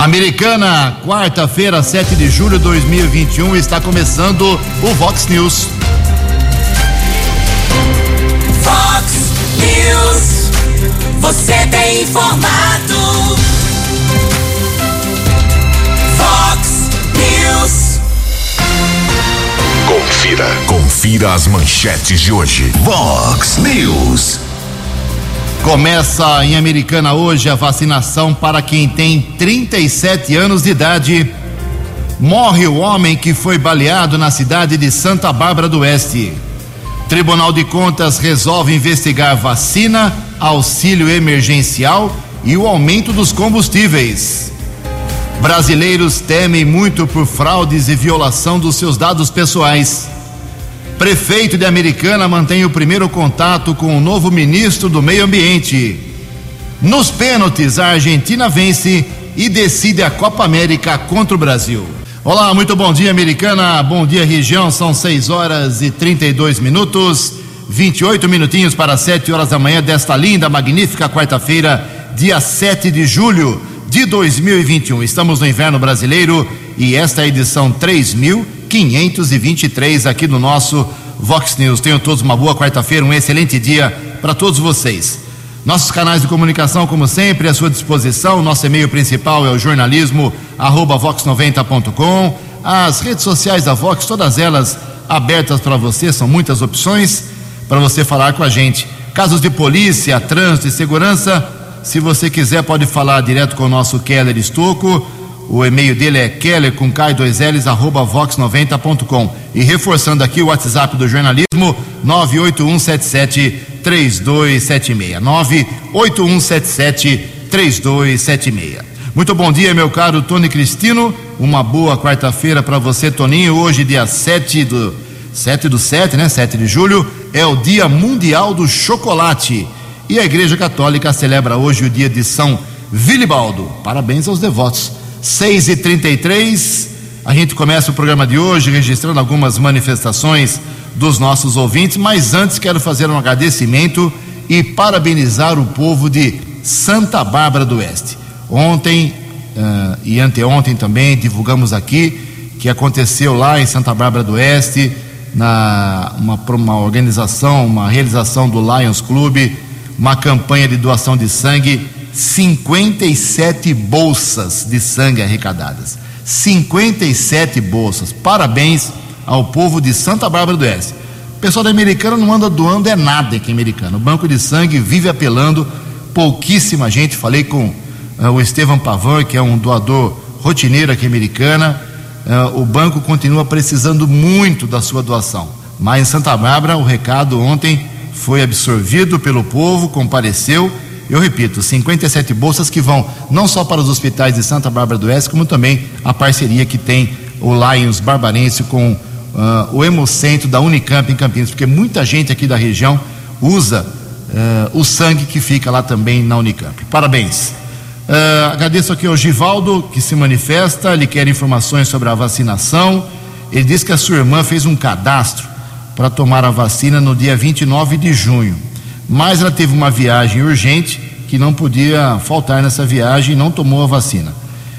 Americana, quarta-feira, 7 de julho de 2021, está começando o Vox News. Vox News, você tem informado. Vox News. Confira, confira as manchetes de hoje. Vox News. Começa em Americana hoje a vacinação para quem tem 37 anos de idade. Morre o homem que foi baleado na cidade de Santa Bárbara do Oeste. Tribunal de Contas resolve investigar vacina, auxílio emergencial e o aumento dos combustíveis. Brasileiros temem muito por fraudes e violação dos seus dados pessoais. Prefeito de Americana mantém o primeiro contato com o novo ministro do Meio Ambiente. Nos pênaltis, a Argentina vence e decide a Copa América contra o Brasil. Olá, muito bom dia, Americana. Bom dia, região. São 6 horas e 32 minutos. 28 minutinhos para 7 horas da manhã desta linda, magnífica quarta-feira, dia 7 de julho de 2021. Estamos no inverno brasileiro e esta é a edição 3523 aqui no nosso Vox News. Tenham todos uma boa quarta-feira, um excelente dia para todos vocês. Nossos canais de comunicação, como sempre, à sua disposição. Nosso e-mail principal é o jornalismo vox90.com. As redes sociais da Vox, todas elas abertas para você, são muitas opções para você falar com a gente. Casos de polícia, trânsito e segurança, se você quiser, pode falar direto com o nosso Keller Estocco. O e-mail dele é keller com k 2 ls arroba vox90.com. E reforçando aqui o WhatsApp do jornalismo, 98177 3276. 98177 3276. Muito bom dia, meu caro Tony Cristino. Uma boa quarta-feira para você, Toninho. Hoje, dia 7 do 7 do 7, né? 7 de julho, é o Dia Mundial do Chocolate. E a Igreja Católica celebra hoje o dia de São Vilibaldo. Parabéns aos devotos. 6 e 33 a gente começa o programa de hoje registrando algumas manifestações dos nossos ouvintes, mas antes quero fazer um agradecimento e parabenizar o povo de Santa Bárbara do Oeste. Ontem uh, e anteontem também divulgamos aqui que aconteceu lá em Santa Bárbara do Oeste, na uma, uma organização, uma realização do Lions Clube, uma campanha de doação de sangue, 57 bolsas de sangue arrecadadas. 57 bolsas. Parabéns ao povo de Santa Bárbara do Oeste. O pessoal da Americana não anda doando é nada aqui americano. O Banco de Sangue vive apelando, pouquíssima gente. Falei com uh, o Estevam Pavan, que é um doador rotineiro aqui americana. Uh, o banco continua precisando muito da sua doação. Mas em Santa Bárbara, o recado ontem foi absorvido pelo povo, compareceu. Eu repito, 57 bolsas que vão não só para os hospitais de Santa Bárbara do Oeste, como também a parceria que tem o Lions Barbarense com uh, o Hemocentro da Unicamp em Campinas, porque muita gente aqui da região usa uh, o sangue que fica lá também na Unicamp. Parabéns. Uh, agradeço aqui ao Givaldo que se manifesta, ele quer informações sobre a vacinação. Ele diz que a sua irmã fez um cadastro para tomar a vacina no dia 29 de junho. Mas ela teve uma viagem urgente que não podia faltar nessa viagem e não tomou a vacina.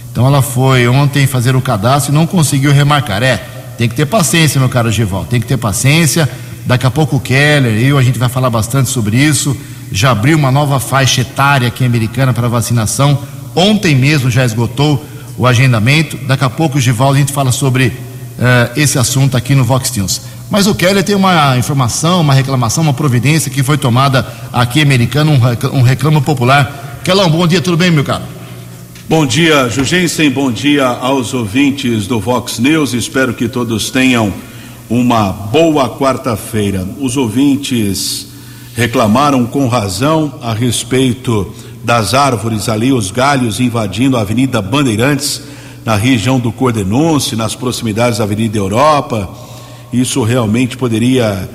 Então ela foi ontem fazer o cadastro e não conseguiu remarcar. É, tem que ter paciência, meu caro Gival, tem que ter paciência. Daqui a pouco o Keller, eu, a gente vai falar bastante sobre isso. Já abriu uma nova faixa etária aqui americana para vacinação. Ontem mesmo já esgotou o agendamento. Daqui a pouco, Gival, a gente fala sobre uh, esse assunto aqui no Vox News. Mas o Keller tem uma informação, uma reclamação, uma providência que foi tomada aqui americano, um reclamo popular. Kelão, bom dia, tudo bem, meu caro? Bom dia, Jugensen, bom dia aos ouvintes do Vox News. Espero que todos tenham uma boa quarta-feira. Os ouvintes reclamaram com razão a respeito das árvores ali, os galhos invadindo a Avenida Bandeirantes, na região do Cordenonce, nas proximidades da Avenida Europa isso realmente poderia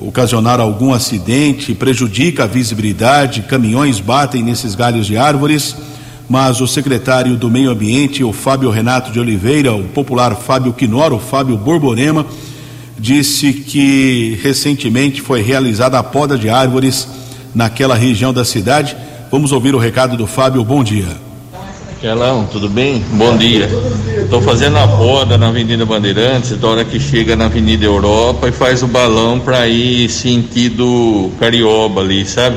ocasionar algum acidente, prejudica a visibilidade, caminhões batem nesses galhos de árvores, mas o secretário do Meio Ambiente, o Fábio Renato de Oliveira, o popular Fábio Quinoro, o Fábio Borborema, disse que recentemente foi realizada a poda de árvores naquela região da cidade. Vamos ouvir o recado do Fábio. Bom dia. Kelão, tudo bem? Bom dia. Estou fazendo a poda na Avenida Bandeirantes, da hora que chega na Avenida Europa e faz o balão para ir sentido Carioba ali, sabe?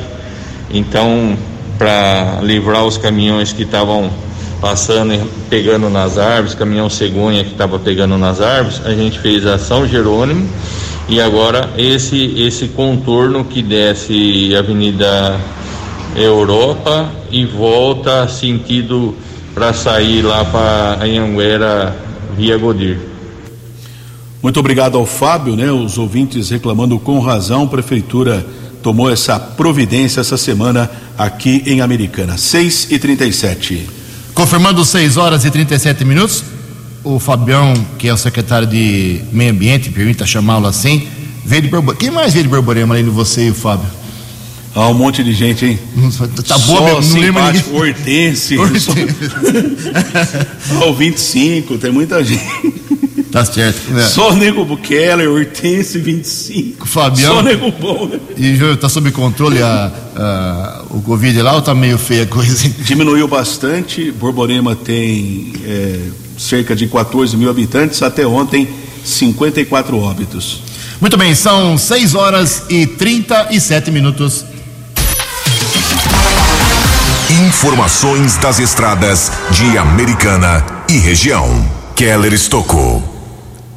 Então, para livrar os caminhões que estavam passando e pegando nas árvores, caminhão cegonha que estava pegando nas árvores, a gente fez a São Jerônimo e agora esse esse contorno que desce Avenida Europa e volta sentido para sair lá para Anhanguera via Godir. Muito obrigado ao Fábio, né? Os ouvintes reclamando com razão, a prefeitura tomou essa providência essa semana aqui em Americana. 6 e 37 Confirmando 6 horas e 37 minutos, o Fabião, que é o secretário de Meio Ambiente, permita chamá-lo assim, veio de Borborema. Quem mais veio de Borborema além de você e o Fábio? Ah, um monte de gente, hein? Tá boa, Só mesmo, não lembro ninguém. Hortense. Hortense. Só... o 25, tem muita gente. Tá certo. né? Só Nego Bukeller, Hortense, 25. Fabião. Só Nego Bom, né? E Júlio, tá sob controle a, a- o Covid lá ou tá meio feia a coisa? Diminuiu bastante. Borborema tem é, cerca de 14 mil habitantes. Até ontem, 54 óbitos. Muito bem, são 6 horas e 37 minutos. Informações das estradas de Americana e região. Keller Estocou.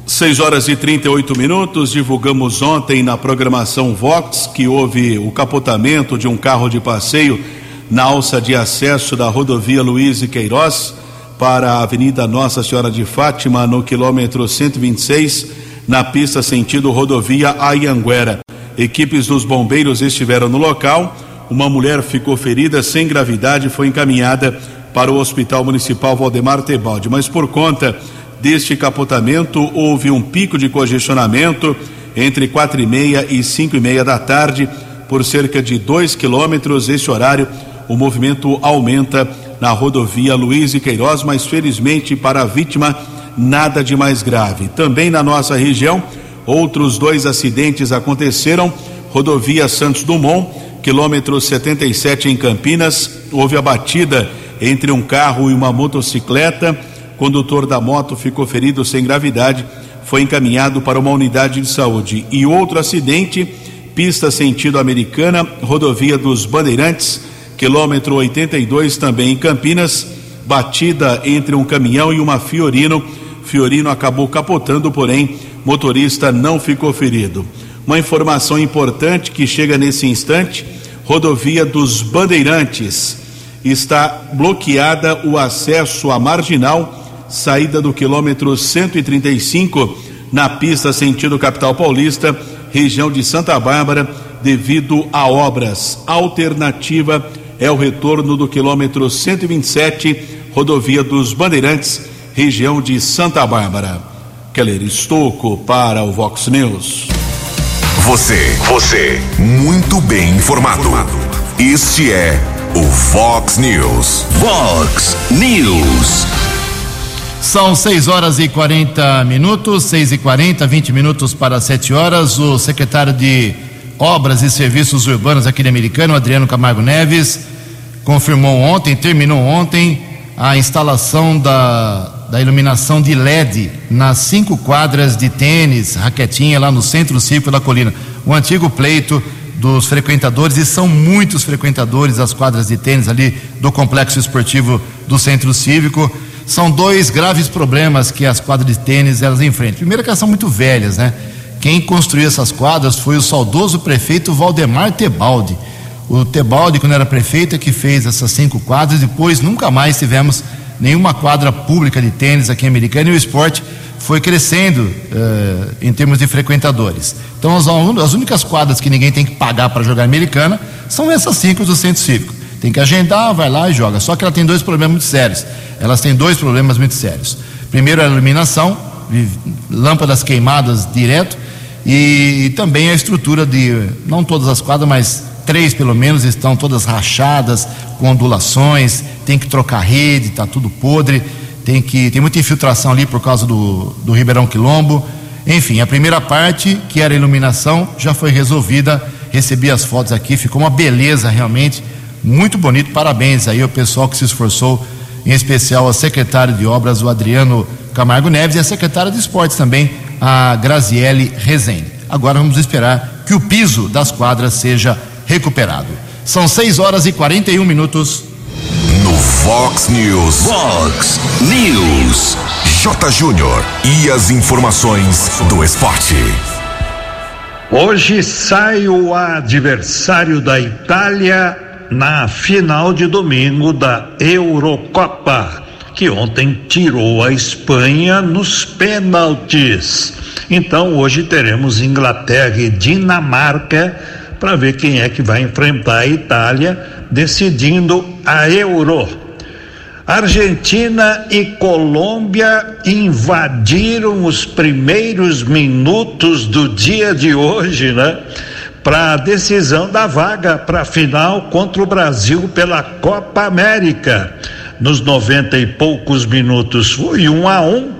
6 horas e 38 minutos. Divulgamos ontem na programação Vox que houve o capotamento de um carro de passeio na alça de acesso da rodovia Luiz e Queiroz para a Avenida Nossa Senhora de Fátima, no quilômetro 126, na pista sentido rodovia Ayanguera. Equipes dos bombeiros estiveram no local. Uma mulher ficou ferida sem gravidade e foi encaminhada para o Hospital Municipal Valdemar Tebaldi, mas por conta deste capotamento houve um pico de congestionamento entre quatro e meia e cinco e meia da tarde por cerca de dois quilômetros. Esse horário o movimento aumenta na rodovia Luiz e Queiroz, mas felizmente para a vítima nada de mais grave. Também na nossa região outros dois acidentes aconteceram. Rodovia Santos Dumont, quilômetro 77 em Campinas, houve a batida entre um carro e uma motocicleta. Condutor da moto ficou ferido sem gravidade, foi encaminhado para uma unidade de saúde. E outro acidente, pista sentido americana, rodovia dos Bandeirantes, quilômetro 82 também em Campinas, batida entre um caminhão e uma Fiorino. Fiorino acabou capotando, porém, motorista não ficou ferido. Uma informação importante que chega nesse instante: rodovia dos Bandeirantes está bloqueada o acesso à marginal, saída do quilômetro 135 na pista sentido capital paulista, região de Santa Bárbara, devido a obras. Alternativa é o retorno do quilômetro 127, rodovia dos Bandeirantes, região de Santa Bárbara. Keller Estocco para o Vox News. Você, você, muito bem informado. Este é o Fox News. Fox News. São 6 horas e 40 minutos, 6 e 40, 20 minutos para 7 horas. O secretário de Obras e Serviços Urbanos aqui de Americano, Adriano Camargo Neves, confirmou ontem, terminou ontem, a instalação da, da iluminação de LED nas cinco quadras de tênis, raquetinha lá no centro círculo da colina. O antigo pleito dos frequentadores, e são muitos frequentadores das quadras de tênis ali do complexo esportivo do centro cívico. São dois graves problemas que as quadras de tênis elas enfrentam. Primeiro que elas são muito velhas, né? Quem construiu essas quadras foi o saudoso prefeito Valdemar Tebaldi. O Tebaldi, quando era prefeito, é que fez essas cinco quadras, depois nunca mais tivemos nenhuma quadra pública de tênis aqui em Americana e o esporte foi crescendo eh, em termos de frequentadores. Então, as, as únicas quadras que ninguém tem que pagar para jogar Americana são essas cinco do Centro Cívico. Tem que agendar, vai lá e joga. Só que ela tem dois problemas muito sérios. Elas têm dois problemas muito sérios. Primeiro, a iluminação, lâmpadas queimadas direto, e, e também a estrutura de, não todas as quadras, mas três pelo menos estão todas rachadas, com ondulações, tem que trocar rede, está tudo podre, tem que tem muita infiltração ali por causa do, do Ribeirão Quilombo. Enfim, a primeira parte, que era a iluminação, já foi resolvida. Recebi as fotos aqui, ficou uma beleza realmente, muito bonito. Parabéns aí ao pessoal que se esforçou em especial ao secretário de Obras, o Adriano Camargo Neves, e a secretária de Esportes também, a Graziele Rezende. Agora vamos esperar que o piso das quadras seja recuperado. São 6 horas e 41 minutos. No Fox News. Fox News. J. Júnior. E as informações do esporte. Hoje sai o adversário da Itália na final de domingo da Eurocopa, que ontem tirou a Espanha nos pênaltis. Então hoje teremos Inglaterra e Dinamarca para ver quem é que vai enfrentar a Itália, decidindo a Euro. Argentina e Colômbia invadiram os primeiros minutos do dia de hoje, né? Para a decisão da vaga para a final contra o Brasil pela Copa América. Nos 90 e poucos minutos foi um a um,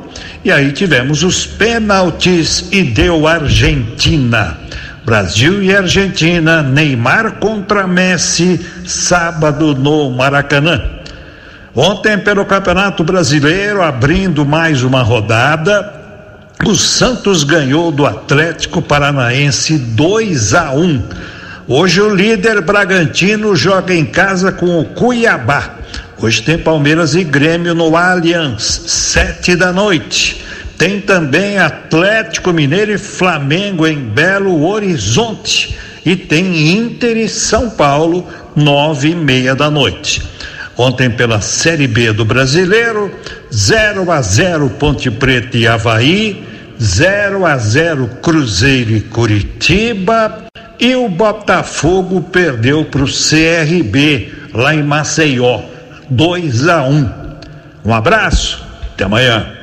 e aí tivemos os pênaltis e deu Argentina. Brasil e Argentina, Neymar contra Messi, sábado no Maracanã. Ontem, pelo Campeonato Brasileiro, abrindo mais uma rodada, o Santos ganhou do Atlético Paranaense 2 a 1. Um. Hoje o líder Bragantino joga em casa com o Cuiabá. Hoje tem Palmeiras e Grêmio no Allianz, sete da noite. Tem também Atlético Mineiro e Flamengo em Belo Horizonte. E tem Inter e São Paulo, nove e meia da noite. Ontem pela Série B do Brasileiro, 0 a 0 Ponte Preta e Havaí, 0 a 0 Cruzeiro e Curitiba, e o Botafogo perdeu para o CRB lá em Maceió, 2 a 1. Um abraço, até amanhã.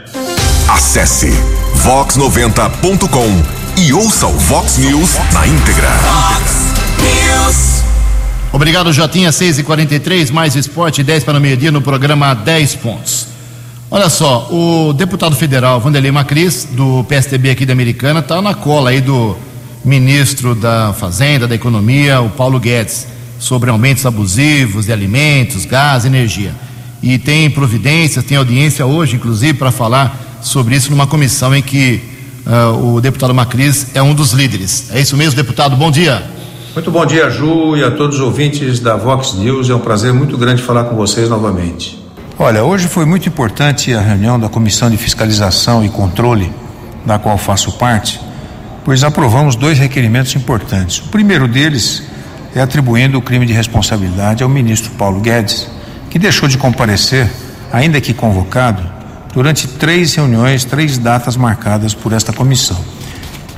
Acesse vox90.com e ouça o Vox News na íntegra. Obrigado, Jotinha. 6 e 43 mais esporte, 10 para o meio-dia no programa 10 pontos. Olha só, o deputado federal Vanderlei Macris, do PSDB aqui da Americana, está na cola aí do ministro da Fazenda, da Economia, o Paulo Guedes, sobre aumentos abusivos de alimentos, gás, energia. E tem providências, tem audiência hoje, inclusive, para falar sobre isso numa comissão em que uh, o deputado Macris é um dos líderes. É isso mesmo, deputado? Bom dia. Muito bom dia, Ju, e a todos os ouvintes da Vox News. É um prazer muito grande falar com vocês novamente. Olha, hoje foi muito importante a reunião da Comissão de Fiscalização e Controle, da qual faço parte, pois aprovamos dois requerimentos importantes. O primeiro deles é atribuindo o crime de responsabilidade ao ministro Paulo Guedes, que deixou de comparecer, ainda que convocado, durante três reuniões, três datas marcadas por esta comissão.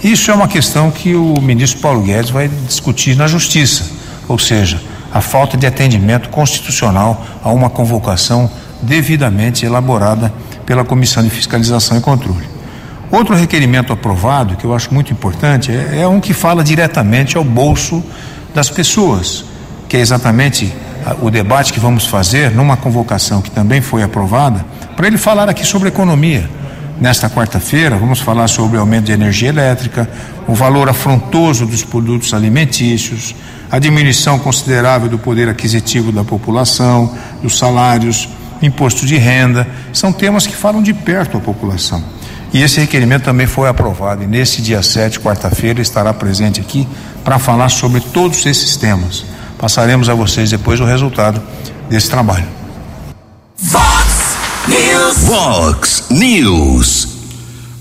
Isso é uma questão que o ministro Paulo Guedes vai discutir na Justiça, ou seja, a falta de atendimento constitucional a uma convocação devidamente elaborada pela Comissão de Fiscalização e Controle. Outro requerimento aprovado, que eu acho muito importante, é, é um que fala diretamente ao bolso das pessoas, que é exatamente o debate que vamos fazer numa convocação que também foi aprovada, para ele falar aqui sobre economia. Nesta quarta-feira, vamos falar sobre o aumento de energia elétrica, o valor afrontoso dos produtos alimentícios, a diminuição considerável do poder aquisitivo da população, dos salários, imposto de renda. São temas que falam de perto a população. E esse requerimento também foi aprovado, e nesse dia 7, quarta-feira, estará presente aqui para falar sobre todos esses temas. Passaremos a vocês depois o resultado desse trabalho. Fox News. Vox News.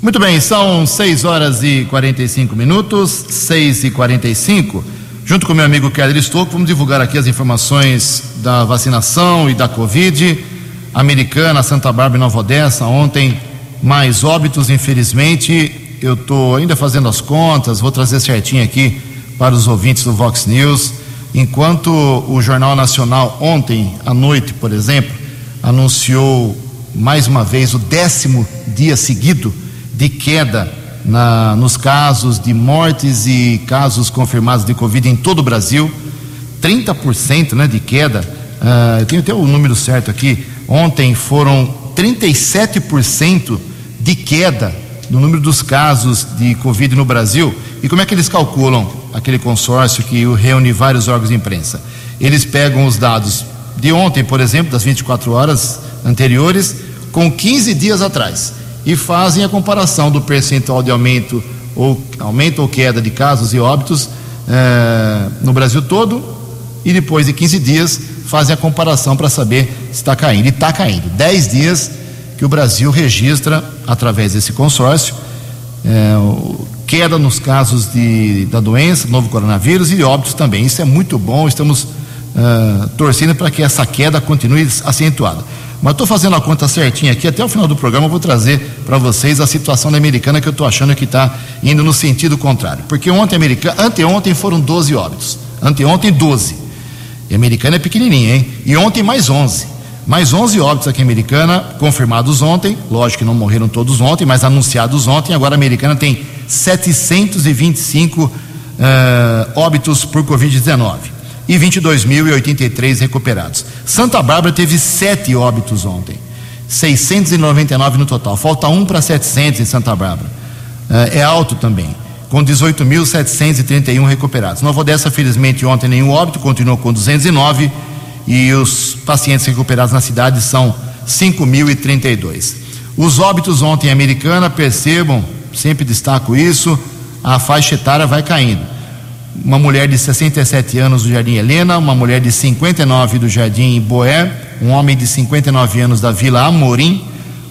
Muito bem, são 6 horas e 45 minutos, 6 e 45. Junto com meu amigo Keller Estouco, vamos divulgar aqui as informações da vacinação e da Covid. Americana, Santa Bárbara e Nova Odessa, ontem mais óbitos, infelizmente. Eu estou ainda fazendo as contas, vou trazer certinho aqui para os ouvintes do Vox News. Enquanto o Jornal Nacional, ontem à noite, por exemplo, anunciou mais uma vez o décimo dia seguido de queda na, nos casos de mortes e casos confirmados de Covid em todo o Brasil, 30% né, de queda. Uh, eu tenho até o número certo aqui. Ontem foram 37% de queda no número dos casos de Covid no Brasil. E como é que eles calculam aquele consórcio que reúne vários órgãos de imprensa? Eles pegam os dados de ontem, por exemplo, das 24 horas anteriores com 15 dias atrás e fazem a comparação do percentual de aumento ou aumento ou queda de casos e óbitos eh, no Brasil todo e depois de 15 dias fazem a comparação para saber se está caindo. E está caindo. 10 dias que o Brasil registra, através desse consórcio, eh, queda nos casos de, da doença, novo coronavírus e óbitos também. Isso é muito bom, estamos uh, torcendo para que essa queda continue acentuada. Mas estou fazendo a conta certinha aqui, até o final do programa eu vou trazer para vocês a situação da americana que eu estou achando que está indo no sentido contrário. Porque ontem, americana, anteontem foram 12 óbitos. Anteontem, 12. E a americana é pequenininha, hein? E ontem mais 11. Mais 11 óbitos aqui em Americana, confirmados ontem. Lógico que não morreram todos ontem, mas anunciados ontem. Agora a Americana tem 725 uh, óbitos por Covid-19 e 22.083 recuperados. Santa Bárbara teve sete óbitos ontem, 699 no total. Falta um para 700 em Santa Bárbara. Uh, é alto também, com 18.731 recuperados. Nova Odessa, felizmente, ontem nenhum óbito, continuou com 209 e os pacientes recuperados na cidade são 5.032. Os óbitos ontem em Americana, percebam, sempre destaco isso, a faixa etária vai caindo. Uma mulher de 67 anos do Jardim Helena, uma mulher de 59 do Jardim Boé, um homem de 59 anos da Vila Amorim,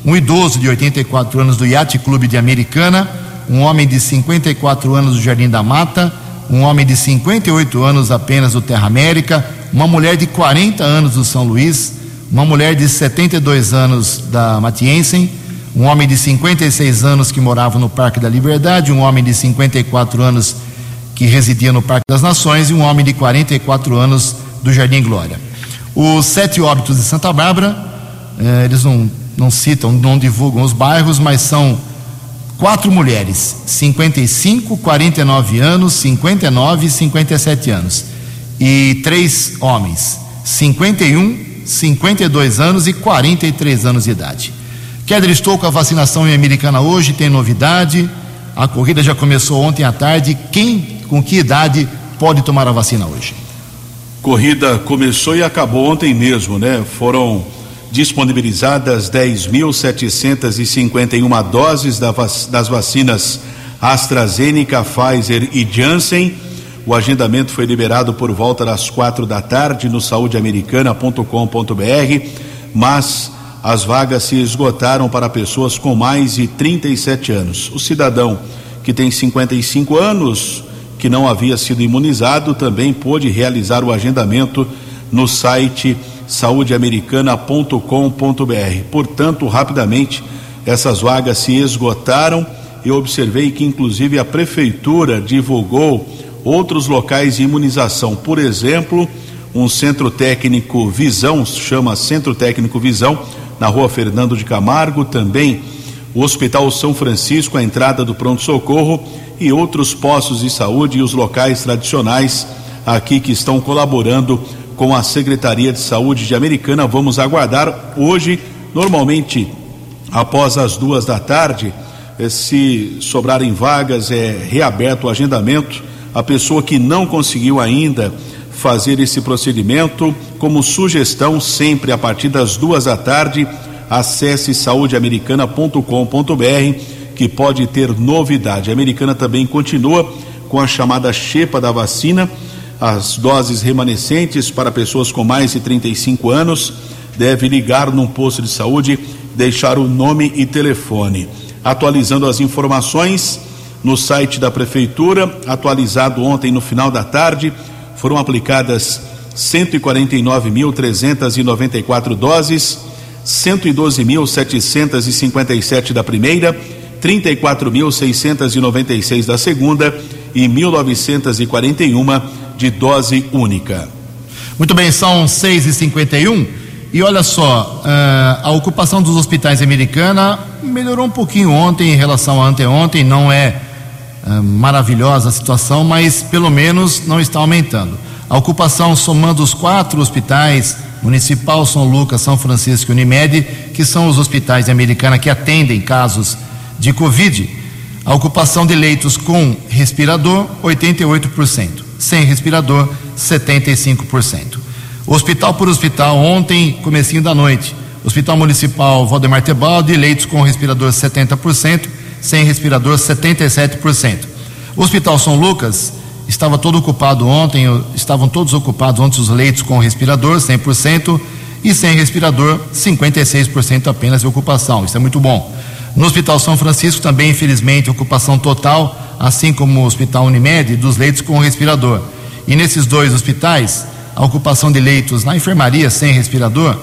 um idoso de 84 anos do Yacht Clube de Americana, um homem de 54 anos do Jardim da Mata, um homem de 58 anos apenas do Terra América, uma mulher de 40 anos do São Luís, uma mulher de 72 anos da Matiensen, um homem de 56 anos que morava no Parque da Liberdade, um homem de 54 anos que residia no Parque das Nações e um homem de 44 anos do Jardim Glória. Os sete óbitos de Santa Bárbara, eh, eles não, não citam, não divulgam os bairros, mas são quatro mulheres, 55, 49 anos, 59 e 57 anos e três homens, 51, 52 anos e 43 anos de idade. Keller, estou com a vacinação em Americana hoje, tem novidade. A corrida já começou ontem à tarde. Quem, com que idade, pode tomar a vacina hoje? Corrida começou e acabou ontem mesmo, né? Foram disponibilizadas 10.751 doses das vacinas AstraZeneca, Pfizer e Janssen o agendamento foi liberado por volta das quatro da tarde no saudeamericana.com.br, mas as vagas se esgotaram para pessoas com mais de 37 anos. O cidadão que tem 55 anos, que não havia sido imunizado, também pôde realizar o agendamento no site saudeamericana.com.br. Portanto, rapidamente, essas vagas se esgotaram. Eu observei que, inclusive, a prefeitura divulgou outros locais de imunização. Por exemplo, um centro técnico Visão, chama Centro Técnico Visão, na rua Fernando de Camargo, também o Hospital São Francisco, a entrada do pronto-socorro e outros postos de saúde e os locais tradicionais aqui que estão colaborando com a Secretaria de Saúde de Americana. Vamos aguardar hoje, normalmente após as duas da tarde, eh, se sobrarem vagas, é reaberto o agendamento a pessoa que não conseguiu ainda fazer esse procedimento, como sugestão, sempre a partir das duas da tarde, acesse saudeamericana.com.br que pode ter novidade. A americana também continua com a chamada chepa da vacina, as doses remanescentes para pessoas com mais de 35 anos deve ligar num posto de saúde, deixar o nome e telefone. Atualizando as informações, no site da Prefeitura, atualizado ontem no final da tarde, foram aplicadas 149.394 doses, 112.757 da primeira, 34.696 da segunda e 1.941 de dose única. Muito bem, são 6 e 51 e olha só, uh, a ocupação dos hospitais americana melhorou um pouquinho ontem em relação a anteontem, não é ah, maravilhosa a situação, mas pelo menos não está aumentando. A ocupação, somando os quatro hospitais, Municipal, São Lucas, São Francisco e Unimed, que são os hospitais de Americana que atendem casos de Covid, a ocupação de leitos com respirador, 88%, sem respirador, 75%. Hospital por hospital, ontem, comecinho da noite, Hospital Municipal Valdemar Tebaldi, leitos com respirador 70%, sem respirador 77%. O Hospital São Lucas estava todo ocupado ontem, estavam todos ocupados ontem os leitos com respirador 100% e sem respirador 56% apenas de ocupação. Isso é muito bom. No Hospital São Francisco também, infelizmente, ocupação total, assim como o Hospital Unimed, dos leitos com respirador. E nesses dois hospitais, a ocupação de leitos na enfermaria sem respirador,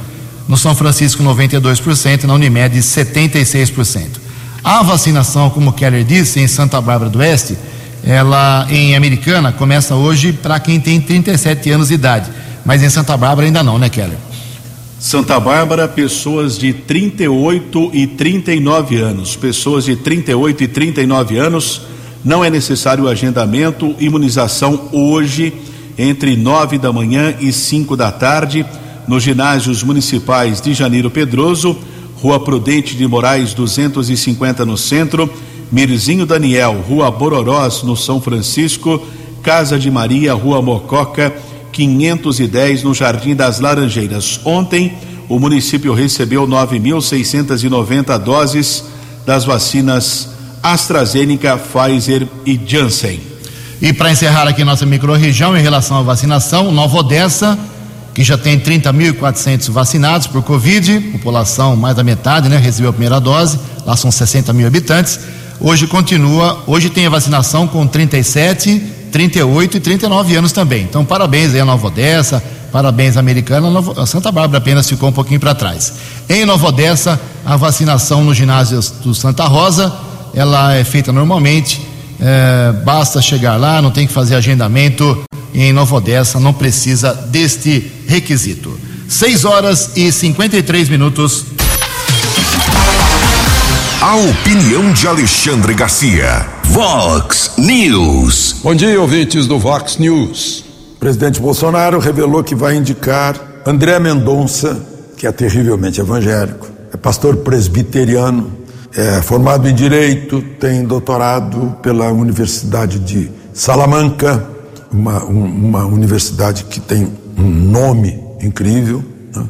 no São Francisco 92%, na Unimed 76%. A vacinação, como Keller disse, em Santa Bárbara do Oeste, ela em Americana começa hoje para quem tem 37 anos de idade, mas em Santa Bárbara ainda não, né, Keller? Santa Bárbara, pessoas de 38 e 39 anos. Pessoas de 38 e 39 anos, não é necessário agendamento, imunização hoje, entre 9 da manhã e 5 da tarde, nos ginásios municipais de Janeiro Pedroso, Rua Prudente de Moraes 250 no centro, Mirzinho Daniel, Rua Bororós, no São Francisco, Casa de Maria, Rua Mococa 510 no Jardim das Laranjeiras. Ontem, o município recebeu 9.690 doses das vacinas AstraZeneca, Pfizer e Janssen. E para encerrar aqui nossa microrregião em relação à vacinação, Nova Odessa, que já tem 30.400 vacinados por Covid, população mais da metade, né, recebeu a primeira dose, lá são 60 mil habitantes. Hoje continua, hoje tem a vacinação com 37, 38 e 39 anos também. Então, parabéns aí a Nova Odessa, parabéns à Americana, a Santa Bárbara apenas ficou um pouquinho para trás. Em Nova Odessa, a vacinação no ginásio do Santa Rosa, ela é feita normalmente, é, basta chegar lá, não tem que fazer agendamento. Em Nova Odessa não precisa deste requisito. 6 horas e 53 minutos. A opinião de Alexandre Garcia. Vox News. Bom dia, ouvintes do Vox News. O presidente Bolsonaro revelou que vai indicar André Mendonça, que é terrivelmente evangélico, é pastor presbiteriano, é formado em direito, tem doutorado pela Universidade de Salamanca, uma, uma universidade que tem um nome incrível, né?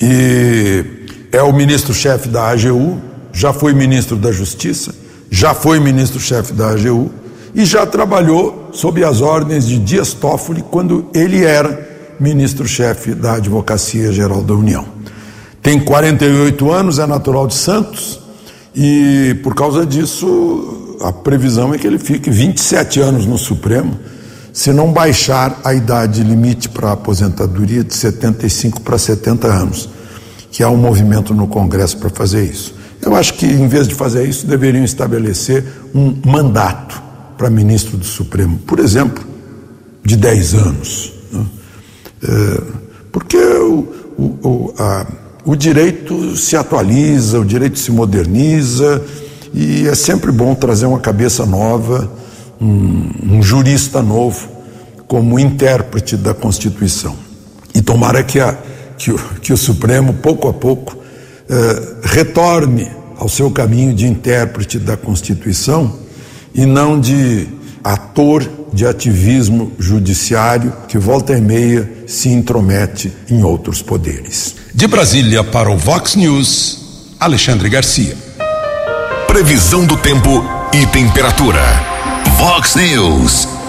e é o ministro-chefe da AGU, já foi ministro da Justiça, já foi ministro-chefe da AGU e já trabalhou sob as ordens de Dias Toffoli quando ele era ministro-chefe da Advocacia Geral da União. Tem 48 anos, é natural de Santos e por causa disso a previsão é que ele fique 27 anos no Supremo, se não baixar a idade limite para a aposentadoria de 75 para 70 anos, que há um movimento no Congresso para fazer isso. Eu acho que, em vez de fazer isso, deveriam estabelecer um mandato para ministro do Supremo, por exemplo, de 10 anos. Né? É, porque o, o, a, o direito se atualiza, o direito se moderniza, e é sempre bom trazer uma cabeça nova, um, um jurista novo, como intérprete da Constituição. E tomara que, a, que, o, que o Supremo, pouco a pouco, eh, retorne ao seu caminho de intérprete da Constituição e não de ator de ativismo judiciário que volta e meia se intromete em outros poderes. De Brasília para o Vox News, Alexandre Garcia. Previsão do tempo e temperatura. Vox News.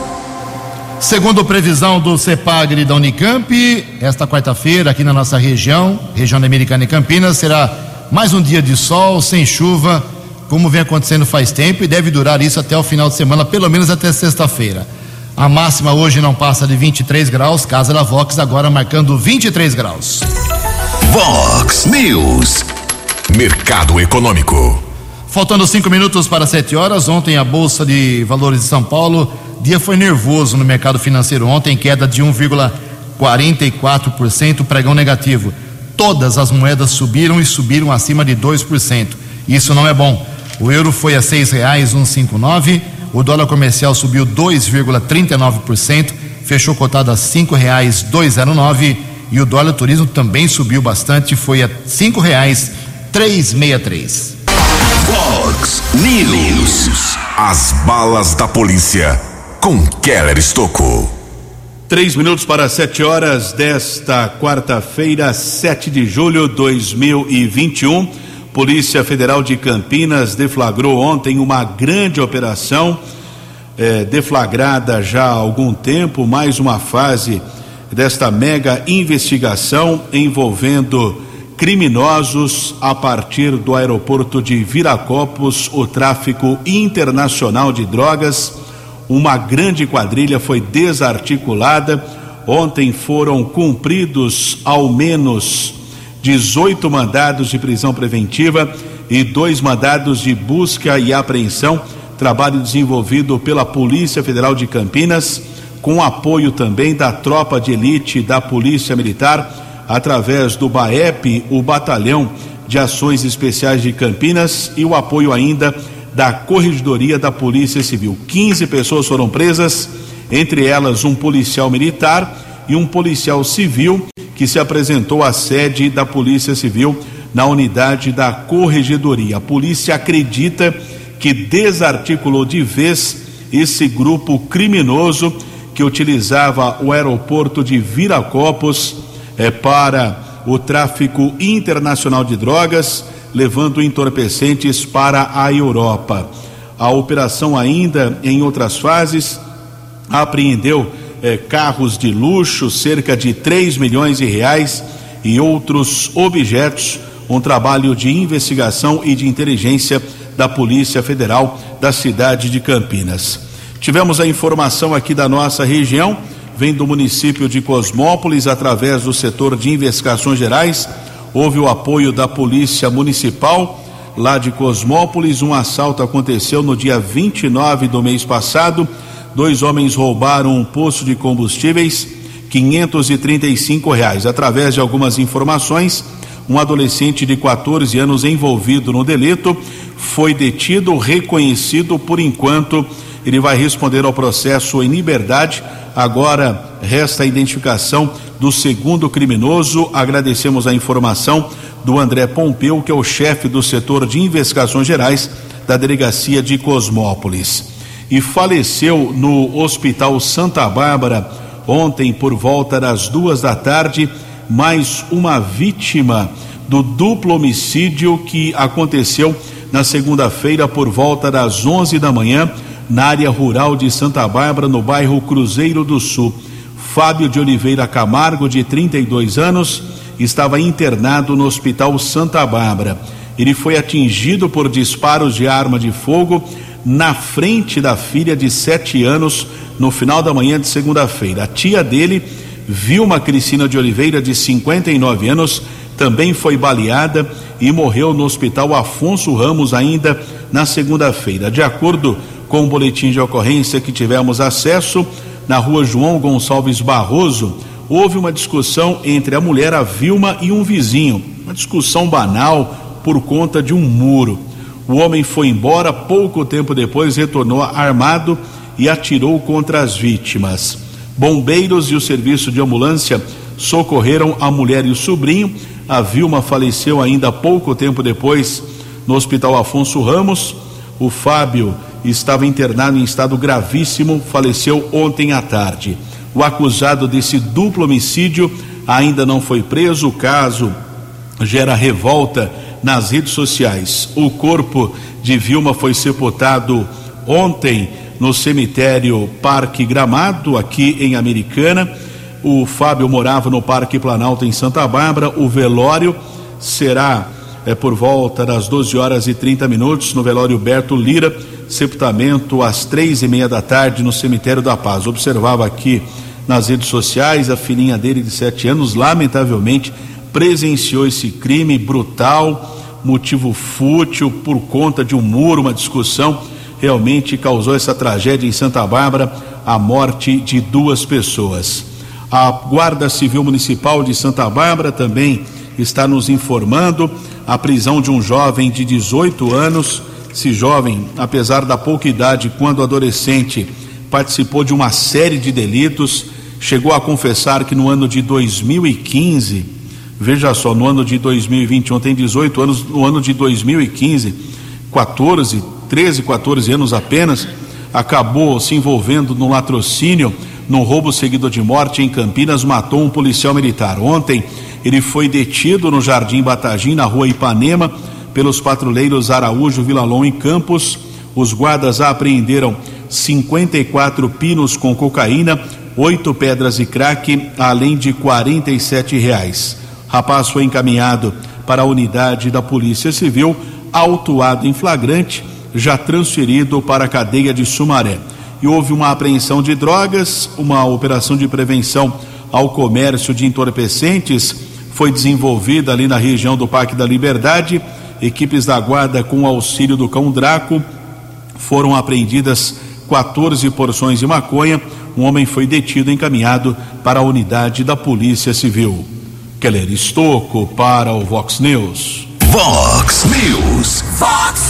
Segundo previsão do CEPAGRE da Unicamp, esta quarta-feira, aqui na nossa região, região Americana e Campinas, será mais um dia de sol, sem chuva, como vem acontecendo faz tempo, e deve durar isso até o final de semana, pelo menos até sexta-feira. A máxima hoje não passa de 23 graus, casa da Vox agora marcando 23 graus. Vox News. Mercado Econômico. Faltando cinco minutos para sete horas, ontem a Bolsa de Valores de São Paulo, dia foi nervoso no mercado financeiro ontem, queda de 1,44%, pregão negativo. Todas as moedas subiram e subiram acima de 2%. Isso não é bom. O euro foi a seis reais 159, o dólar comercial subiu 2,39%, fechou cotado a cinco reais 209 e o dólar turismo também subiu bastante, foi a cinco reais 363. Vox News. As balas da polícia com Keller Estocou. Três minutos para sete horas desta quarta-feira, 7 de julho de 2021. Polícia Federal de Campinas deflagrou ontem uma grande operação, eh, deflagrada já há algum tempo, mais uma fase desta mega investigação envolvendo criminosos a partir do aeroporto de Viracopos, o tráfico internacional de drogas. Uma grande quadrilha foi desarticulada. Ontem foram cumpridos ao menos 18 mandados de prisão preventiva e dois mandados de busca e apreensão. Trabalho desenvolvido pela Polícia Federal de Campinas com apoio também da tropa de elite da Polícia Militar, através do BAEP, o Batalhão de Ações Especiais de Campinas, e o apoio ainda da Corregedoria da Polícia Civil. 15 pessoas foram presas, entre elas um policial militar e um policial civil que se apresentou à sede da Polícia Civil na unidade da Corregedoria. A polícia acredita que desarticulou de vez esse grupo criminoso que utilizava o aeroporto de Viracopos eh, para o tráfico internacional de drogas, levando entorpecentes para a Europa. A operação ainda em outras fases apreendeu eh, carros de luxo, cerca de 3 milhões de reais e outros objetos, um trabalho de investigação e de inteligência da Polícia Federal da cidade de Campinas. Tivemos a informação aqui da nossa região, vem do município de Cosmópolis, através do setor de investigações gerais. Houve o apoio da Polícia Municipal lá de Cosmópolis. Um assalto aconteceu no dia 29 do mês passado. Dois homens roubaram um poço de combustíveis, 535 reais. Através de algumas informações, um adolescente de 14 anos envolvido no delito foi detido, reconhecido por enquanto ele vai responder ao processo em liberdade. Agora resta a identificação do segundo criminoso. Agradecemos a informação do André Pompeu, que é o chefe do setor de investigações gerais da delegacia de Cosmópolis. E faleceu no Hospital Santa Bárbara ontem por volta das duas da tarde mais uma vítima do duplo homicídio que aconteceu na segunda-feira por volta das onze da manhã na área rural de Santa Bárbara, no bairro Cruzeiro do Sul. Fábio de Oliveira Camargo, de 32 anos, estava internado no Hospital Santa Bárbara. Ele foi atingido por disparos de arma de fogo na frente da filha de 7 anos no final da manhã de segunda-feira. A tia dele, Vilma Cristina de Oliveira, de 59 anos, também foi baleada e morreu no Hospital Afonso Ramos ainda na segunda-feira. De acordo com o boletim de ocorrência que tivemos acesso, na rua João Gonçalves Barroso, houve uma discussão entre a mulher, a Vilma, e um vizinho. Uma discussão banal por conta de um muro. O homem foi embora, pouco tempo depois retornou armado e atirou contra as vítimas. Bombeiros e o serviço de ambulância socorreram a mulher e o sobrinho. A Vilma faleceu ainda pouco tempo depois no Hospital Afonso Ramos. O Fábio estava internado em estado gravíssimo, faleceu ontem à tarde. O acusado desse duplo homicídio ainda não foi preso. O caso gera revolta nas redes sociais. O corpo de Vilma foi sepultado ontem no cemitério Parque Gramado, aqui em Americana. O Fábio morava no Parque Planalto, em Santa Bárbara. O velório será é, por volta das 12 horas e 30 minutos no velório Berto Lira sepultamento às três e meia da tarde no cemitério da Paz. Observava aqui nas redes sociais a filhinha dele de sete anos, lamentavelmente presenciou esse crime brutal, motivo fútil por conta de um muro, uma discussão realmente causou essa tragédia em Santa Bárbara, a morte de duas pessoas. A Guarda Civil Municipal de Santa Bárbara também está nos informando a prisão de um jovem de 18 anos esse jovem, apesar da pouca idade, quando adolescente, participou de uma série de delitos, chegou a confessar que no ano de 2015, veja só, no ano de 2021 tem 18 anos, no ano de 2015, 14, 13, 14 anos apenas, acabou se envolvendo no latrocínio num roubo seguido de morte em Campinas, matou um policial militar. Ontem, ele foi detido no Jardim Batagim, na rua Ipanema, pelos patrulheiros Araújo, Vilalon e Campos. Os guardas apreenderam 54 pinos com cocaína, oito pedras e crack, além de 47 reais. Rapaz foi encaminhado para a unidade da Polícia Civil, autuado em flagrante, já transferido para a cadeia de Sumaré. E houve uma apreensão de drogas, uma operação de prevenção ao comércio de entorpecentes foi desenvolvida ali na região do Parque da Liberdade. Equipes da guarda, com auxílio do cão Draco, foram apreendidas 14 porções de maconha. Um homem foi detido e encaminhado para a unidade da Polícia Civil. Keller Estocco para o Vox News. Vox News. Vox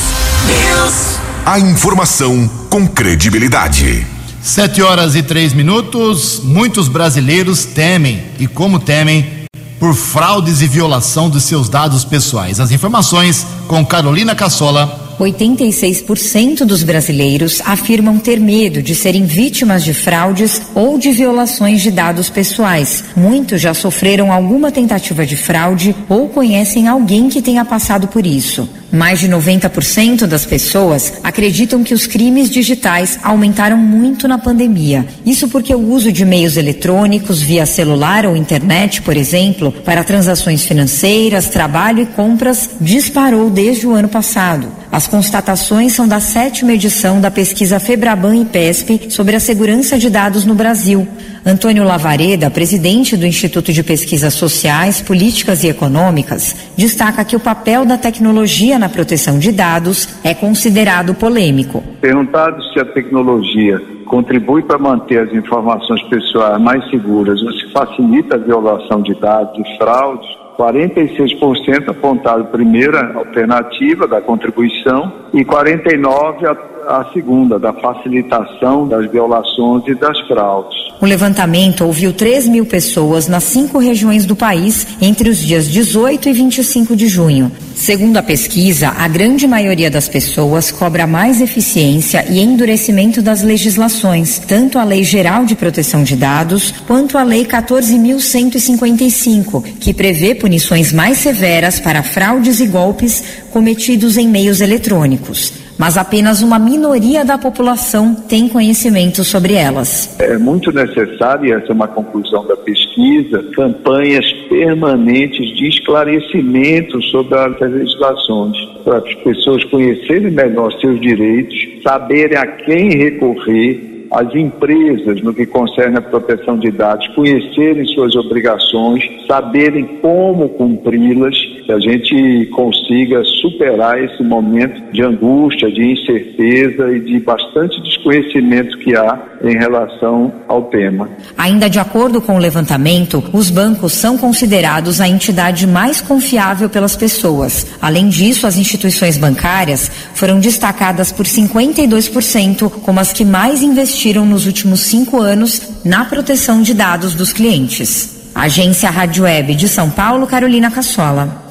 News. A informação com credibilidade. Sete horas e três minutos. Muitos brasileiros temem, e como temem, por fraudes e violação dos seus dados pessoais. As informações com Carolina Cassola. 86% dos brasileiros afirmam ter medo de serem vítimas de fraudes ou de violações de dados pessoais. Muitos já sofreram alguma tentativa de fraude ou conhecem alguém que tenha passado por isso. Mais de 90% das pessoas acreditam que os crimes digitais aumentaram muito na pandemia. Isso porque o uso de meios eletrônicos via celular ou internet, por exemplo, para transações financeiras, trabalho e compras disparou desde o ano passado. As constatações são da sétima edição da pesquisa Febraban e PESP sobre a segurança de dados no Brasil. Antônio Lavareda, presidente do Instituto de Pesquisas Sociais, Políticas e Econômicas, destaca que o papel da tecnologia na proteção de dados é considerado polêmico. Perguntado se a tecnologia contribui para manter as informações pessoais mais seguras ou se facilita a violação de dados e fraudes, 46% apontado primeira alternativa da contribuição e 49% a, a segunda, da facilitação das violações e das fraudes. O levantamento ouviu 3 mil pessoas nas cinco regiões do país entre os dias 18 e 25 de junho. Segundo a pesquisa, a grande maioria das pessoas cobra mais eficiência e endurecimento das legislações, tanto a Lei Geral de Proteção de Dados quanto a Lei 14.155, que prevê punições mais severas para fraudes e golpes cometidos em meios eletrônicos mas apenas uma minoria da população tem conhecimento sobre elas. É muito necessário, e essa é uma conclusão da pesquisa, campanhas permanentes de esclarecimento sobre as legislações, para as pessoas conhecerem melhor seus direitos, saberem a quem recorrer as empresas, no que concerne a proteção de dados, conhecerem suas obrigações, saberem como cumpri-las, que a gente consiga superar esse momento de angústia, de incerteza e de bastante desconhecimento que há em relação ao tema. Ainda de acordo com o levantamento, os bancos são considerados a entidade mais confiável pelas pessoas. Além disso, as instituições bancárias foram destacadas por 52% como as que mais investiram investiram nos últimos cinco anos na proteção de dados dos clientes. Agência Rádio Web de São Paulo, Carolina Cassola.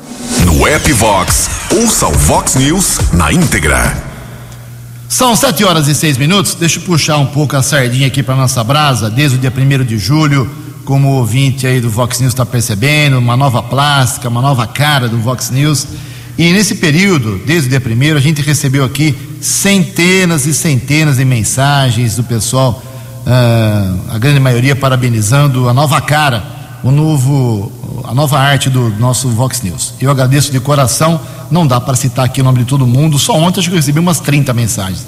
No app Vox, ouça o Vox News na íntegra. São sete horas e seis minutos. Deixa eu puxar um pouco a sardinha aqui para nossa brasa. Desde o dia 1 de julho, como o ouvinte aí do Vox News está percebendo, uma nova plástica, uma nova cara do Vox News. E nesse período, desde o dia primeiro, a gente recebeu aqui centenas e centenas de mensagens do pessoal, uh, a grande maioria parabenizando a nova cara, o novo, a nova arte do nosso Vox News. Eu agradeço de coração, não dá para citar aqui o nome de todo mundo, só ontem acho que eu recebi umas 30 mensagens.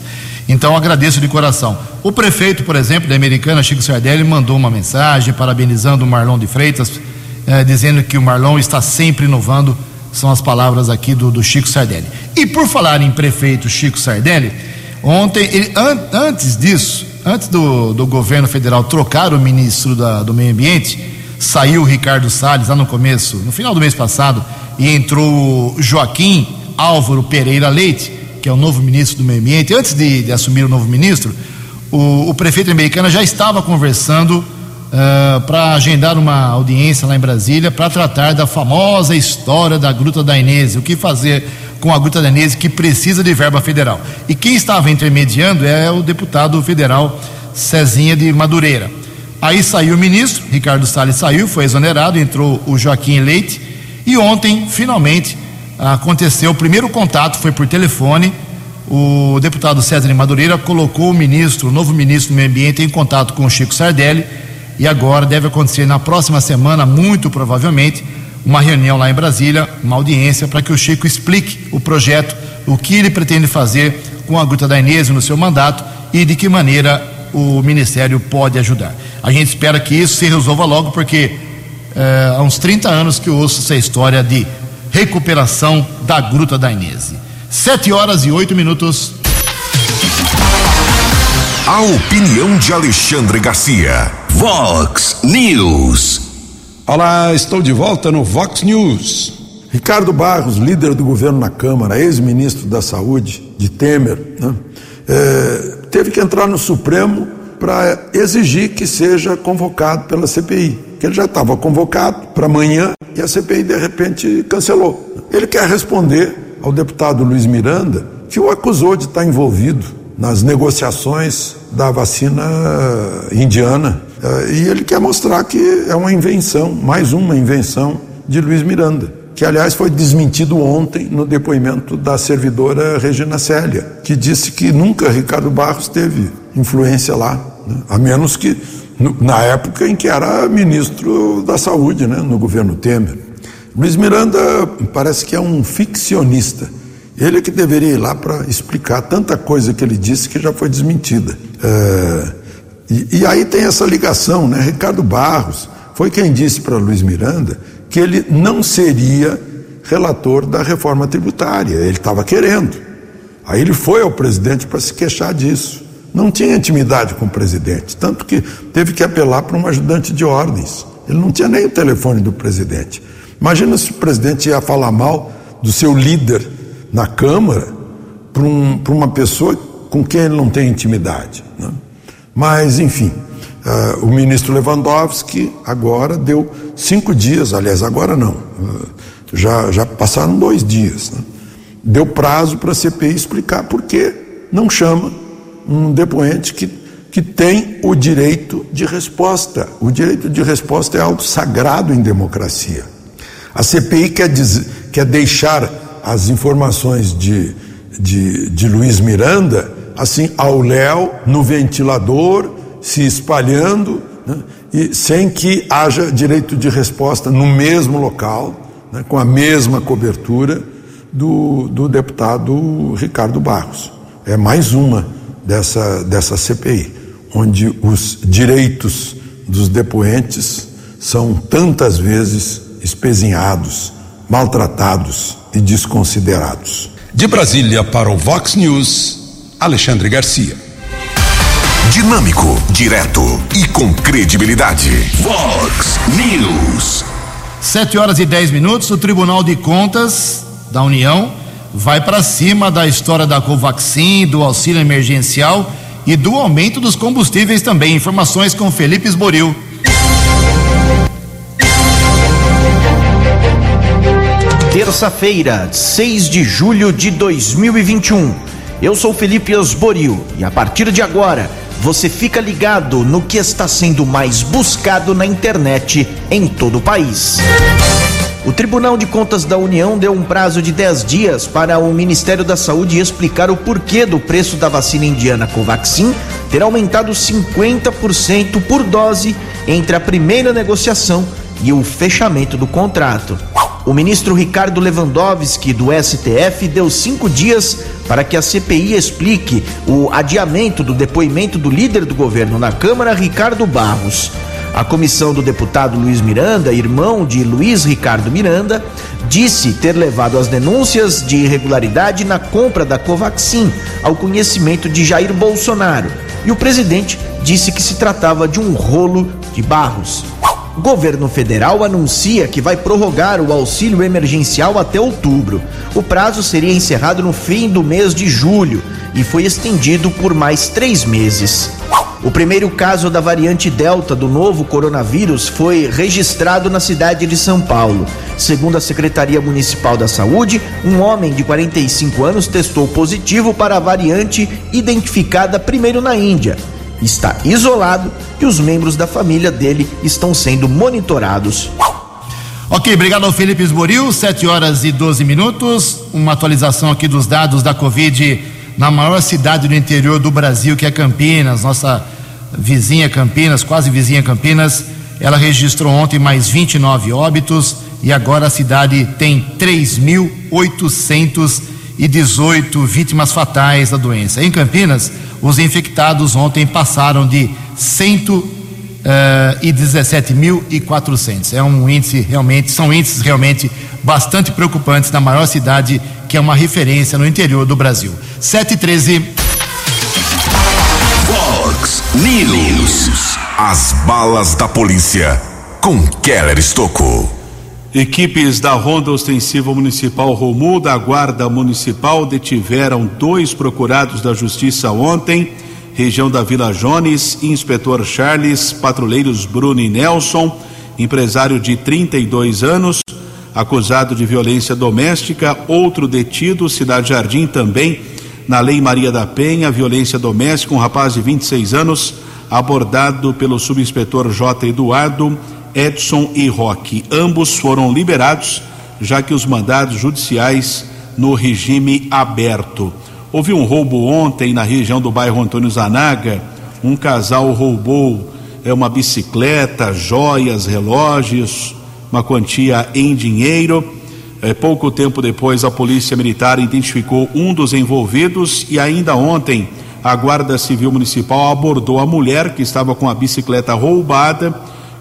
Então agradeço de coração. O prefeito, por exemplo, da Americana, Chico Sardelli, mandou uma mensagem parabenizando o Marlon de Freitas, eh, dizendo que o Marlon está sempre inovando são as palavras aqui do, do Chico Sardelli. E por falar em prefeito Chico Sardelli, ontem, ele, an, antes disso, antes do, do governo federal trocar o ministro da, do Meio Ambiente, saiu o Ricardo Salles lá no começo, no final do mês passado, e entrou Joaquim Álvaro Pereira Leite, que é o novo ministro do Meio Ambiente. Antes de, de assumir o novo ministro, o, o prefeito americano já estava conversando uh, ah, para agendar uma audiência lá em Brasília para tratar da famosa história da Gruta da Inês, o que fazer com a Gruta da Inês que precisa de verba federal. E quem estava intermediando é o deputado federal Cezinha de Madureira. Aí saiu o ministro, Ricardo Salles saiu, foi exonerado, entrou o Joaquim Leite e ontem, finalmente, aconteceu o primeiro contato, foi por telefone. O deputado César Madureira colocou o ministro, o novo ministro do Meio Ambiente, em contato com o Chico Sardelli e agora deve acontecer na próxima semana, muito provavelmente, uma reunião lá em Brasília, uma audiência para que o Chico explique o projeto, o que ele pretende fazer com a Gruta da Inês no seu mandato e de que maneira o Ministério pode ajudar. A gente espera que isso se resolva logo, porque é, há uns 30 anos que eu ouço essa história de recuperação da Gruta da Inês. Sete horas e oito minutos. A opinião de Alexandre Garcia. Vox News. Olá, estou de volta no Vox News. Ricardo Barros, líder do governo na Câmara, ex-ministro da Saúde de Temer, né, é, teve que entrar no Supremo para exigir que seja convocado pela CPI, que ele já estava convocado para amanhã e a CPI de repente cancelou. Ele quer responder ao deputado Luiz Miranda, que o acusou de estar envolvido nas negociações da vacina indiana. Eh, e ele quer mostrar que é uma invenção, mais uma invenção de Luiz Miranda, que aliás foi desmentido ontem no depoimento da servidora Regina Célia, que disse que nunca Ricardo Barros teve influência lá, né? a menos que na época em que era ministro da Saúde, né, no governo Temer. Luiz Miranda parece que é um ficcionista. Ele é que deveria ir lá para explicar tanta coisa que ele disse que já foi desmentida. É, e, e, aí tem essa ligação, né? Ricardo Barros foi quem disse para Luiz Miranda que ele não seria relator da reforma tributária. Ele estava querendo. Aí ele foi ao presidente para se queixar disso. Não tinha intimidade com o presidente, tanto que teve que apelar para um ajudante de ordens. Ele não tinha nem o telefone do presidente. Imagina se o presidente ia falar mal do seu líder na Câmara para um, uma pessoa com quem ele não tem intimidade. Né? Mas, enfim, uh, o ministro Lewandowski agora deu cinco dias, aliás, agora não, uh, já, já passaram dois dias, né? deu prazo para a CPI explicar por que não chama um depoente que, que tem o direito de resposta. O direito de resposta é algo sagrado em democracia. A CPI quer, dizer, quer deixar as informações de, de, de Luiz Miranda assim ao léu, no ventilador, se espalhando, né, e sem que haja direito de resposta no mesmo local, né, com a mesma cobertura do, do deputado Ricardo Barros. É mais uma dessa, dessa CPI, onde os direitos dos depoentes são tantas vezes espezinhados, maltratados e desconsiderados. De Brasília para o Vox News, Alexandre Garcia. Dinâmico, direto e com credibilidade. Vox News. Sete horas e dez minutos, o Tribunal de Contas da União vai para cima da história da Covaxin, do auxílio emergencial e do aumento dos combustíveis também. Informações com Felipe Esboril. Terça-feira, 6 de julho de 2021. Eu sou Felipe Osborio e a partir de agora você fica ligado no que está sendo mais buscado na internet em todo o país. O Tribunal de Contas da União deu um prazo de 10 dias para o Ministério da Saúde explicar o porquê do preço da vacina indiana Covaxin ter aumentado 50% por dose entre a primeira negociação e o fechamento do contrato. O ministro Ricardo Lewandowski, do STF, deu cinco dias para que a CPI explique o adiamento do depoimento do líder do governo na Câmara, Ricardo Barros. A comissão do deputado Luiz Miranda, irmão de Luiz Ricardo Miranda, disse ter levado as denúncias de irregularidade na compra da Covaxin ao conhecimento de Jair Bolsonaro. E o presidente disse que se tratava de um rolo de barros. Governo federal anuncia que vai prorrogar o auxílio emergencial até outubro. O prazo seria encerrado no fim do mês de julho e foi estendido por mais três meses. O primeiro caso da variante Delta do novo coronavírus foi registrado na cidade de São Paulo. Segundo a Secretaria Municipal da Saúde, um homem de 45 anos testou positivo para a variante identificada primeiro na Índia está isolado e os membros da família dele estão sendo monitorados. Ok, obrigado ao Felipe Esboril, 7 horas e 12 minutos. Uma atualização aqui dos dados da Covid na maior cidade do interior do Brasil, que é Campinas, nossa vizinha Campinas, quase vizinha Campinas. Ela registrou ontem mais 29 óbitos e agora a cidade tem 3.818 vítimas fatais da doença. Em Campinas, os infectados ontem passaram de 117.400. É um índice realmente, são índices realmente bastante preocupantes na maior cidade, que é uma referência no interior do Brasil. 7 e 13. Fox News. As balas da polícia com Keller Estocou. Equipes da Ronda Ostensiva Municipal Romu da Guarda Municipal detiveram dois procurados da Justiça ontem, região da Vila Jones, inspetor Charles, patrulheiros Bruno e Nelson, empresário de 32 anos, acusado de violência doméstica, outro detido, Cidade Jardim também, na Lei Maria da Penha, violência doméstica, um rapaz de 26 anos, abordado pelo subinspetor J. Eduardo Edson e Roque. Ambos foram liberados, já que os mandados judiciais no regime aberto. Houve um roubo ontem na região do bairro Antônio Zanaga. Um casal roubou é, uma bicicleta, joias, relógios, uma quantia em dinheiro. É, pouco tempo depois, a Polícia Militar identificou um dos envolvidos e ainda ontem a Guarda Civil Municipal abordou a mulher que estava com a bicicleta roubada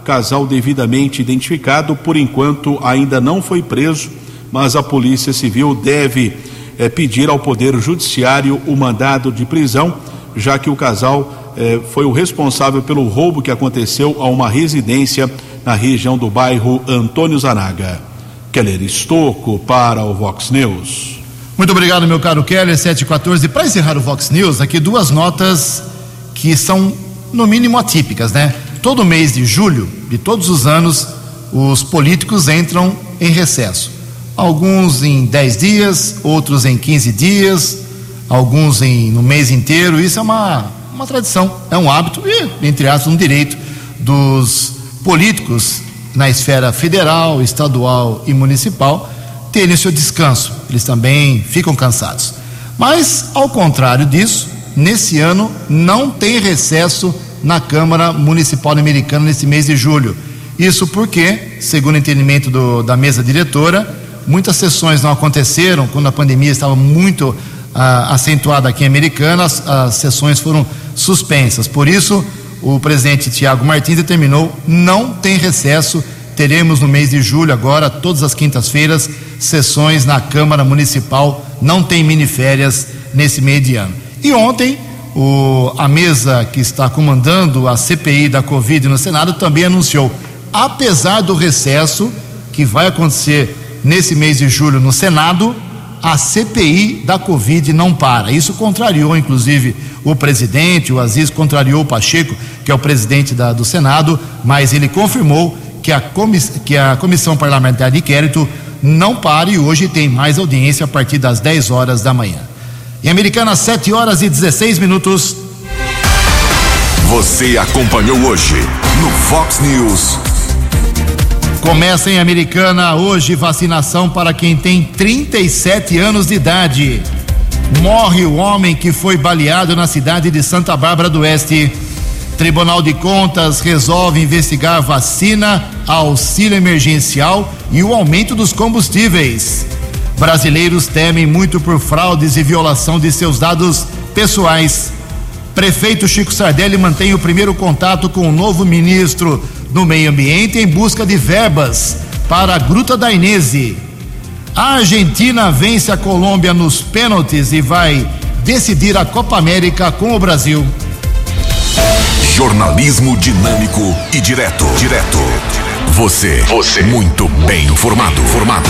casal devidamente identificado, por enquanto ainda não foi preso, mas a Polícia Civil deve eh, pedir ao Poder Judiciário o mandado de prisão, já que o casal eh, foi o responsável pelo roubo que aconteceu a uma residência na região do bairro Antônio Zanaga. Keller Estocco para o Vox News. Muito obrigado, meu caro Keller, 714. Para encerrar o Vox News, aqui duas notas que são, no mínimo, atípicas, né? Todo mês de julho de todos os anos, os políticos entram em recesso. Alguns em 10 dias, outros em 15 dias, alguns em, no mês inteiro. Isso é uma, uma tradição, é um hábito e, entre aspas, um direito dos políticos na esfera federal, estadual e municipal terem seu descanso. Eles também ficam cansados. Mas, ao contrário disso, nesse ano não tem recesso na Câmara Municipal Americana nesse mês de julho. Isso porque, segundo o entendimento do, da mesa diretora, muitas sessões não aconteceram quando a pandemia estava muito ah, acentuada aqui em Americana, as, as sessões foram suspensas. Por isso, o presidente Tiago Martins determinou não tem recesso. Teremos no mês de julho, agora, todas as quintas-feiras, sessões na Câmara Municipal. Não tem miniférias nesse meio de ano. E ontem, o, a mesa que está comandando a CPI da Covid no Senado também anunciou, apesar do recesso que vai acontecer nesse mês de julho no Senado, a CPI da Covid não para. Isso contrariou, inclusive, o presidente, o Aziz contrariou o Pacheco, que é o presidente da, do Senado, mas ele confirmou que a, comiss, que a Comissão Parlamentar de Inquérito não para e hoje tem mais audiência a partir das 10 horas da manhã. Em Americana, 7 horas e 16 minutos. Você acompanhou hoje no Fox News. Começa em Americana hoje vacinação para quem tem 37 anos de idade. Morre o homem que foi baleado na cidade de Santa Bárbara do Oeste. Tribunal de Contas resolve investigar vacina, auxílio emergencial e o aumento dos combustíveis. Brasileiros temem muito por fraudes e violação de seus dados pessoais. Prefeito Chico Sardelli mantém o primeiro contato com o novo ministro do Meio Ambiente em busca de verbas para a Gruta da Inese. A Argentina vence a Colômbia nos pênaltis e vai decidir a Copa América com o Brasil. Jornalismo dinâmico e direto. Direto. Você. Você. Muito bem informado. Formado.